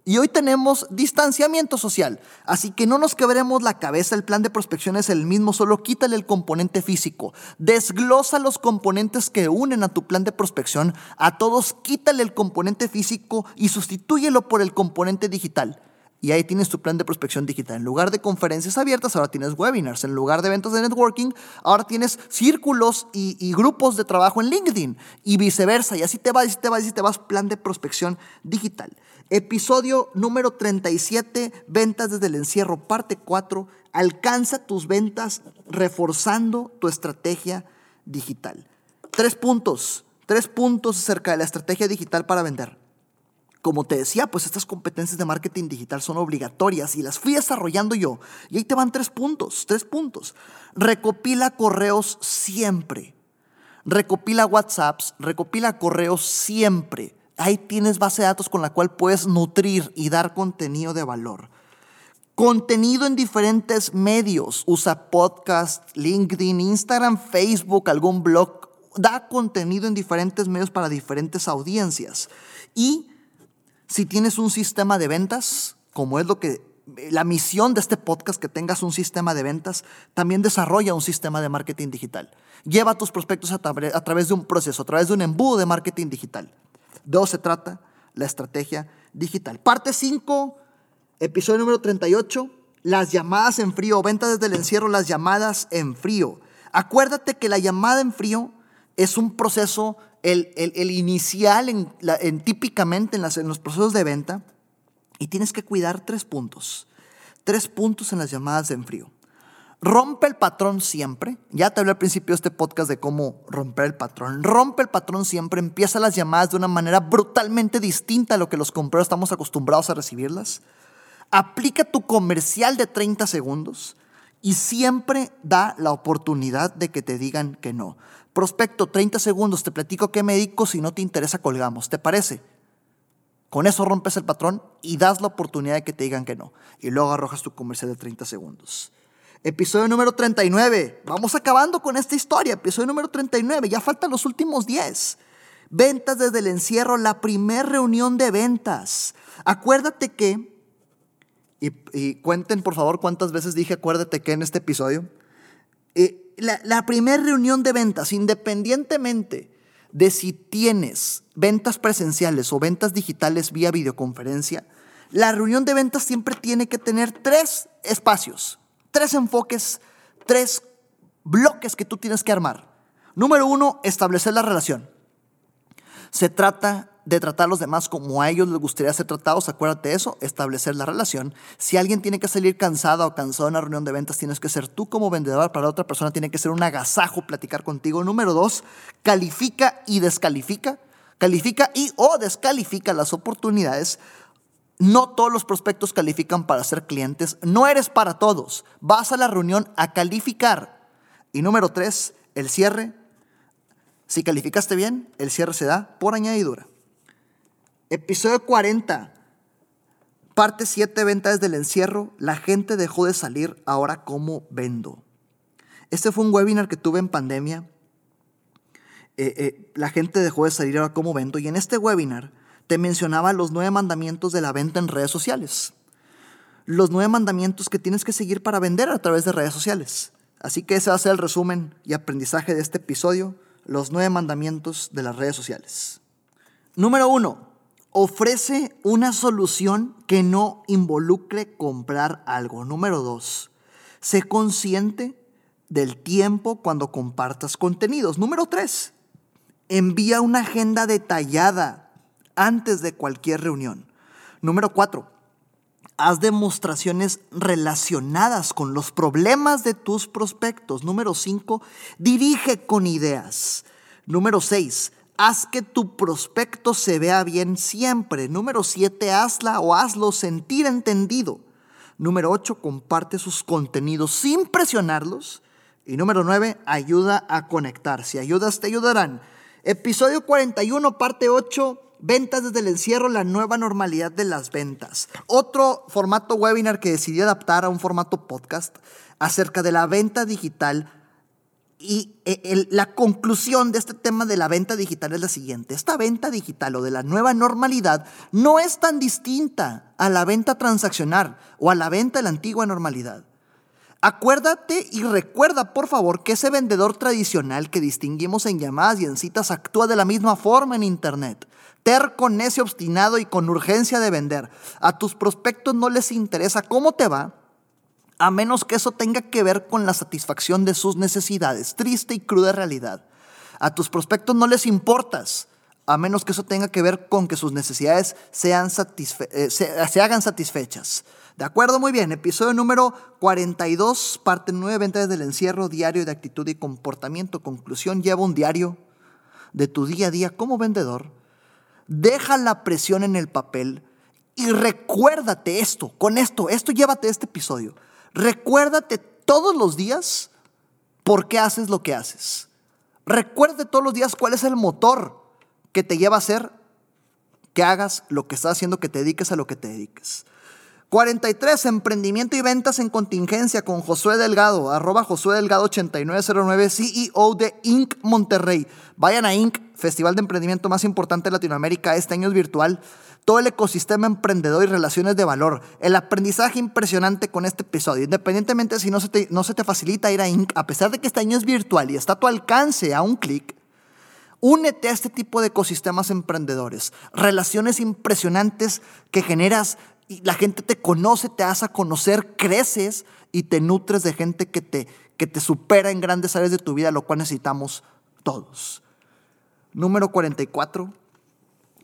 y hoy tenemos distanciamiento social, así que no nos quebremos la cabeza, el plan de prospección es el mismo, solo quítale el componente físico, desglosa los componentes que unen a tu plan de prospección, a todos quítale el componente físico y sustitúyelo por el componente digital. Y ahí tienes tu plan de prospección digital. En lugar de conferencias abiertas, ahora tienes webinars. En lugar de eventos de networking, ahora tienes círculos y, grupos de trabajo en LinkedIn. Y viceversa. Y así te vas, y te vas, y te vas. Plan de prospección digital. Episodio número 37, ventas desde el encierro, parte 4. Alcanza tus ventas reforzando tu estrategia digital. Tres puntos Tres puntos acerca de la estrategia digital para vender. Como te decía, pues estas competencias de marketing digital son obligatorias y las fui desarrollando yo. Y ahí te van tres puntos, tres puntos. Recopila correos siempre. Recopila WhatsApps, recopila correos siempre. Ahí tienes base de datos con la cual puedes nutrir y dar contenido de valor. Contenido en diferentes medios. Usa podcast, LinkedIn, Instagram, Facebook, algún blog. Da contenido en diferentes medios para diferentes audiencias. Y si tienes un sistema de ventas, como es lo que la misión de este podcast, que tengas un sistema de ventas, también desarrolla un sistema de marketing digital. Lleva a tus prospectos a, a través de un proceso, a través de un embudo de marketing digital. De eso se trata la estrategia digital. Parte 5, episodio número 38, las llamadas en frío, venta desde el encierro, las llamadas en frío. Acuérdate que la llamada en frío es un proceso el, inicial en, típicamente en, en los procesos de venta y tienes que cuidar tres puntos. Tres puntos en las llamadas de enfrío. Rompe el patrón siempre. Ya te hablé al principio de este podcast de cómo romper el patrón. Rompe el patrón siempre. Empieza las llamadas de una manera brutalmente distinta a lo que los compradores estamos acostumbrados a recibirlas. Aplica tu comercial de 30 segundos y siempre da la oportunidad de que te digan que no. Prospecto, 30 segundos, te platico qué me si no te interesa colgamos, ¿te parece? Con eso rompes el patrón y das la oportunidad de que te digan que no. Y luego arrojas tu comercial de 30 segundos. Episodio número 39. Vamos acabando con esta historia. Episodio número 39. Ya faltan los últimos 10. Ventas desde el encierro, la primera reunión de ventas. Acuérdate que, y, y, cuenten por favor cuántas veces dije acuérdate que en este episodio. Eh, la, primera reunión de ventas, independientemente de si tienes ventas presenciales o ventas digitales vía videoconferencia, la reunión de ventas siempre tiene que tener tres espacios, tres enfoques, tres bloques que tú tienes que armar. Número uno, establecer la relación. Se trata de tratar a los demás como a ellos les gustaría ser tratados, acuérdate de eso, establecer la relación. Si alguien tiene que salir cansado o cansado en una reunión de ventas, tienes que ser tú como vendedor, para la otra persona tiene que ser un agasajo platicar contigo. Número dos, califica y descalifica. Califica y o descalifica las oportunidades. No todos los prospectos califican para ser clientes, no eres para todos. Vas a la reunión a calificar. Y número tres, el cierre. Si calificaste bien, el cierre se da por añadidura. Episodio 40. Parte 7, venta desde el encierro. La gente dejó de salir, ahora cómo vendo. Este fue un webinar que tuve en pandemia. Eh, eh, la gente dejó de salir, ahora cómo vendo. Y en este webinar te mencionaba los nueve mandamientos de la venta en redes sociales. Los nueve mandamientos que tienes que seguir para vender a través de redes sociales. Así que ese va a ser el resumen y aprendizaje de este episodio. Los nueve mandamientos de las redes sociales. Número uno, ofrece una solución que no involucre comprar algo. Número dos, sé consciente del tiempo cuando compartas contenidos. Número tres, envía una agenda detallada antes de cualquier reunión. Número cuatro, haz demostraciones relacionadas con los problemas de tus prospectos. Número cinco, dirige con ideas. Número seis, Haz que tu prospecto se vea bien siempre. Número 7, hazla o hazlo sentir entendido. Número 8, comparte sus contenidos sin presionarlos. Y número 9, ayuda a conectar. Si ayudas, te ayudarán. Episodio 41, parte 8, ventas desde el encierro, la nueva normalidad de las ventas. Otro formato webinar que decidí adaptar a un formato podcast acerca de la venta digital y eh, la conclusión de este tema de la venta digital es la siguiente. Esta venta digital o de la nueva normalidad no es tan distinta a la venta transaccional o a la venta de la antigua normalidad. Acuérdate y recuerda, por favor, que ese vendedor tradicional que distinguimos en llamadas y en citas actúa de la misma forma en Internet. Terco, necio, obstinado y con urgencia de vender. A tus prospectos no les interesa cómo te va, a menos que eso tenga que ver con la satisfacción de sus necesidades. Triste y cruda realidad. A tus prospectos no les importas, a menos que eso tenga que ver con que sus necesidades sean eh, se, hagan satisfechas. ¿De acuerdo? Muy bien. Episodio número 42, parte 9, venta desde el encierro, diario de actitud y comportamiento. Conclusión, lleva un diario de tu día a día como vendedor, deja la presión en el papel y recuérdate esto, con esto, esto llévate este episodio. Recuérdate todos los días por qué haces lo que haces. Recuérdate todos los días cuál es el motor que te lleva a hacer que hagas lo que estás haciendo, que te dediques a lo que te dediques. 43, emprendimiento y ventas en contingencia con Josué Delgado, arroba Josué Delgado 8909, CEO de Inc. Monterrey. Vayan a Inc., festival de emprendimiento más importante de Latinoamérica, este año es virtual. Todo el ecosistema emprendedor y relaciones de valor. El aprendizaje impresionante con este episodio. Independientemente si no se te, no se te facilita ir a Inc., a pesar de que este año es virtual y está a tu alcance a un clic, Únete a este tipo de ecosistemas emprendedores, relaciones impresionantes que generas y la gente te conoce, te hace conocer, creces y te nutres de gente que te, que te supera en grandes áreas de tu vida, lo cual necesitamos todos. Número 44,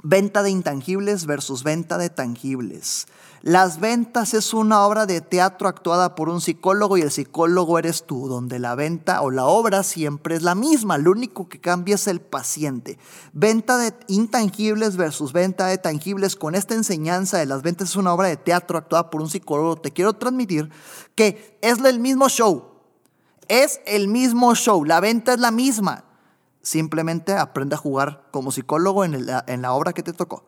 Venta de intangibles versus venta de tangibles. Las ventas es una obra de teatro actuada por un psicólogo y el psicólogo eres tú, donde la venta o la obra siempre es la misma, lo único que cambia es el paciente. Venta de intangibles versus venta de tangibles. Con esta enseñanza de las ventas es una obra de teatro actuada por un psicólogo, te quiero transmitir que es el mismo show. Es el mismo show, la venta es la misma. Simplemente aprende a jugar como psicólogo en, en la obra que te tocó.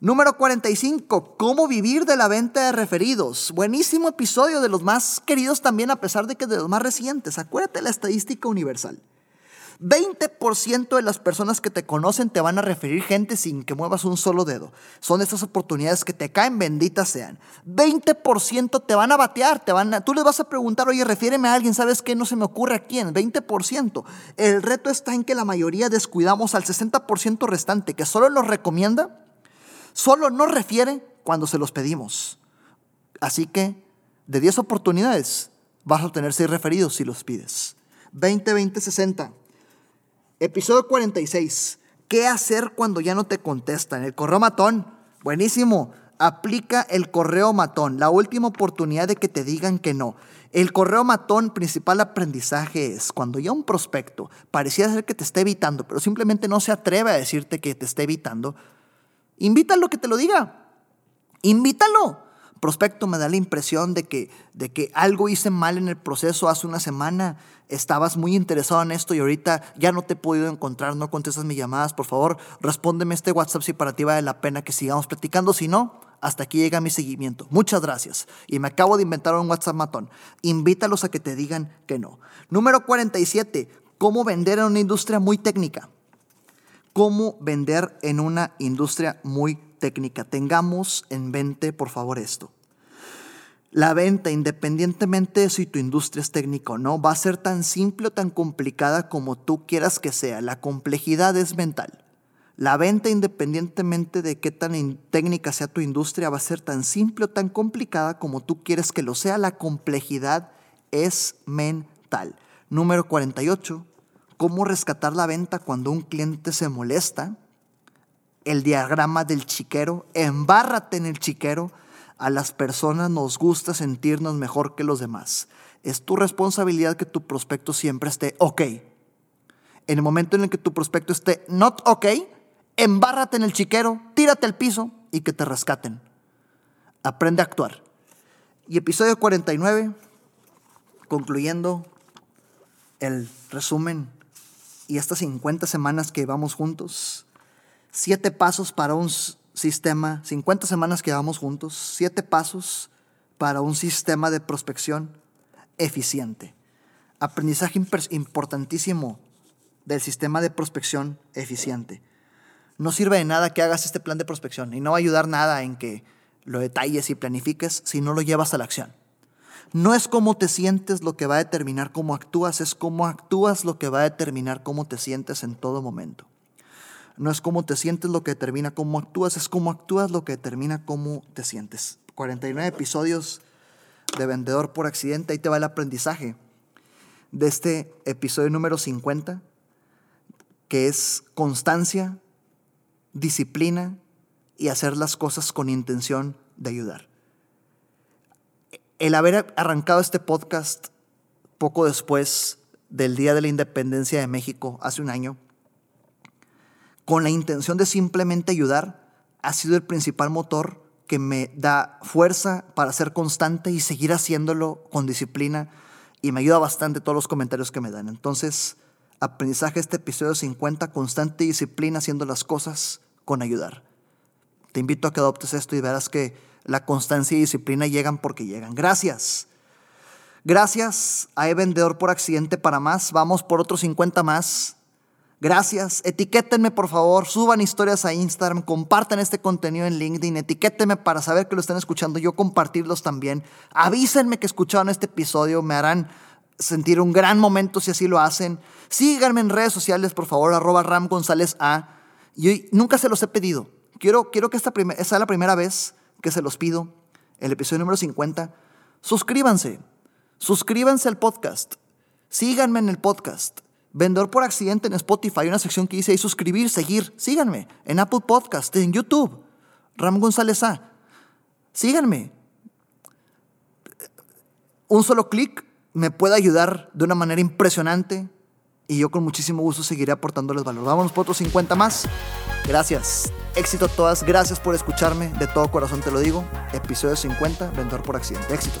Número 45, cómo vivir de la venta de referidos. Buenísimo episodio de los más queridos también a pesar de que de los más recientes. Acuérdate la estadística universal. 20% de las personas que te conocen te van a referir gente sin que muevas un solo dedo. Son estas oportunidades que te caen, benditas sean. 20% te van a batear, te van tú les vas a preguntar, oye, refiéreme a alguien, ¿sabes qué? No se me ocurre a quién. 20%. El reto está en que la mayoría descuidamos al 60% restante, que solo nos recomienda, solo nos refiere cuando se los pedimos. Así que, de 10 oportunidades, vas a obtener 6 referidos si los pides. 20, 20, 60. Episodio 46. ¿Qué hacer cuando ya no te contestan? El correo matón. Buenísimo. Aplica el correo matón. La última oportunidad de que te digan que no. El correo matón, principal aprendizaje es cuando ya un prospecto parecía ser que te esté evitando, pero simplemente no se atreve a decirte que te esté evitando, invítalo que te lo diga. Invítalo prospecto me da la impresión de que, de que algo hice mal en el proceso hace una semana, estabas muy interesado en esto y ahorita ya no te he podido encontrar, no contestas mis llamadas, por favor, respóndeme este WhatsApp si para ti vale la pena que sigamos platicando, si no, hasta aquí llega mi seguimiento. Muchas gracias. Y me acabo de inventar un WhatsApp matón. Invítalos a que te digan que no. Número 47. ¿Cómo vender en una industria muy técnica? ¿Cómo vender en una industria muy técnica? Técnica. Tengamos en mente, por favor, esto. La venta, independientemente de si tu industria es técnica o no, va a ser tan simple o tan complicada como tú quieras que sea. La complejidad es mental. La venta, independientemente de qué tan técnica sea tu industria, va a ser tan simple o tan complicada como tú quieres que lo sea. La complejidad es mental. Número 48. ¿Cómo rescatar la venta cuando un cliente se molesta? El diagrama del chiquero, embárrate en el chiquero. A las personas nos gusta sentirnos mejor que los demás. Es tu responsabilidad que tu prospecto siempre esté ok. En el momento en el que tu prospecto esté not ok, embárrate en el chiquero, tírate al piso y que te rescaten. Aprende a actuar. Y episodio 49, concluyendo el resumen y estas 50 semanas que vamos juntos siete pasos para un sistema, 50 semanas que vamos juntos, siete pasos para un sistema de prospección eficiente. Aprendizaje importantísimo del sistema de prospección eficiente. No sirve de nada que hagas este plan de prospección y no va a ayudar nada en que lo detalles y planifiques si no lo llevas a la acción. No es cómo te sientes lo que va a determinar cómo actúas, es cómo actúas lo que va a determinar cómo te sientes en todo momento. No es cómo te sientes lo que determina cómo actúas, es cómo actúas lo que determina cómo te sientes. 49 episodios de Vendedor por Accidente, ahí te va el aprendizaje de este episodio número 50, que es constancia, disciplina y hacer las cosas con intención de ayudar. El haber arrancado este podcast poco después del Día de la Independencia de México, hace un año, con la intención de simplemente ayudar, ha sido el principal motor que me da fuerza para ser constante y seguir haciéndolo con disciplina y me ayuda bastante todos los comentarios que me dan. Entonces, aprendizaje este episodio 50, constante disciplina haciendo las cosas con ayudar. Te invito a que adoptes esto y verás que la constancia y disciplina llegan porque llegan. Gracias. Gracias a Vendedor por accidente para más. Vamos por otros 50 más. Gracias. Etiquétenme, por favor. Suban historias a Instagram. Compartan este contenido en LinkedIn. Etiquétenme para saber que lo están escuchando. Yo compartirlos también. Avísenme que escucharon este episodio. Me harán sentir un gran momento si así lo hacen. Síganme en redes sociales, por favor. Arroba Ram González A. Y nunca se los he pedido. Quiero, quiero que esta sea la primera vez que se los pido. El episodio número 50. Suscríbanse. Suscríbanse al podcast. Síganme en el podcast. Vendedor por accidente en Spotify, hay una sección que dice ahí suscribir, seguir. Síganme en Apple Podcast, en YouTube. Ram González A. Síganme. Un solo clic me puede ayudar de una manera impresionante y yo con muchísimo gusto seguiré aportándoles valor. Vámonos por otros 50 más. Gracias. Éxito a todas. Gracias por escucharme. De todo corazón te lo digo. Episodio 50, Vendedor por accidente. Éxito.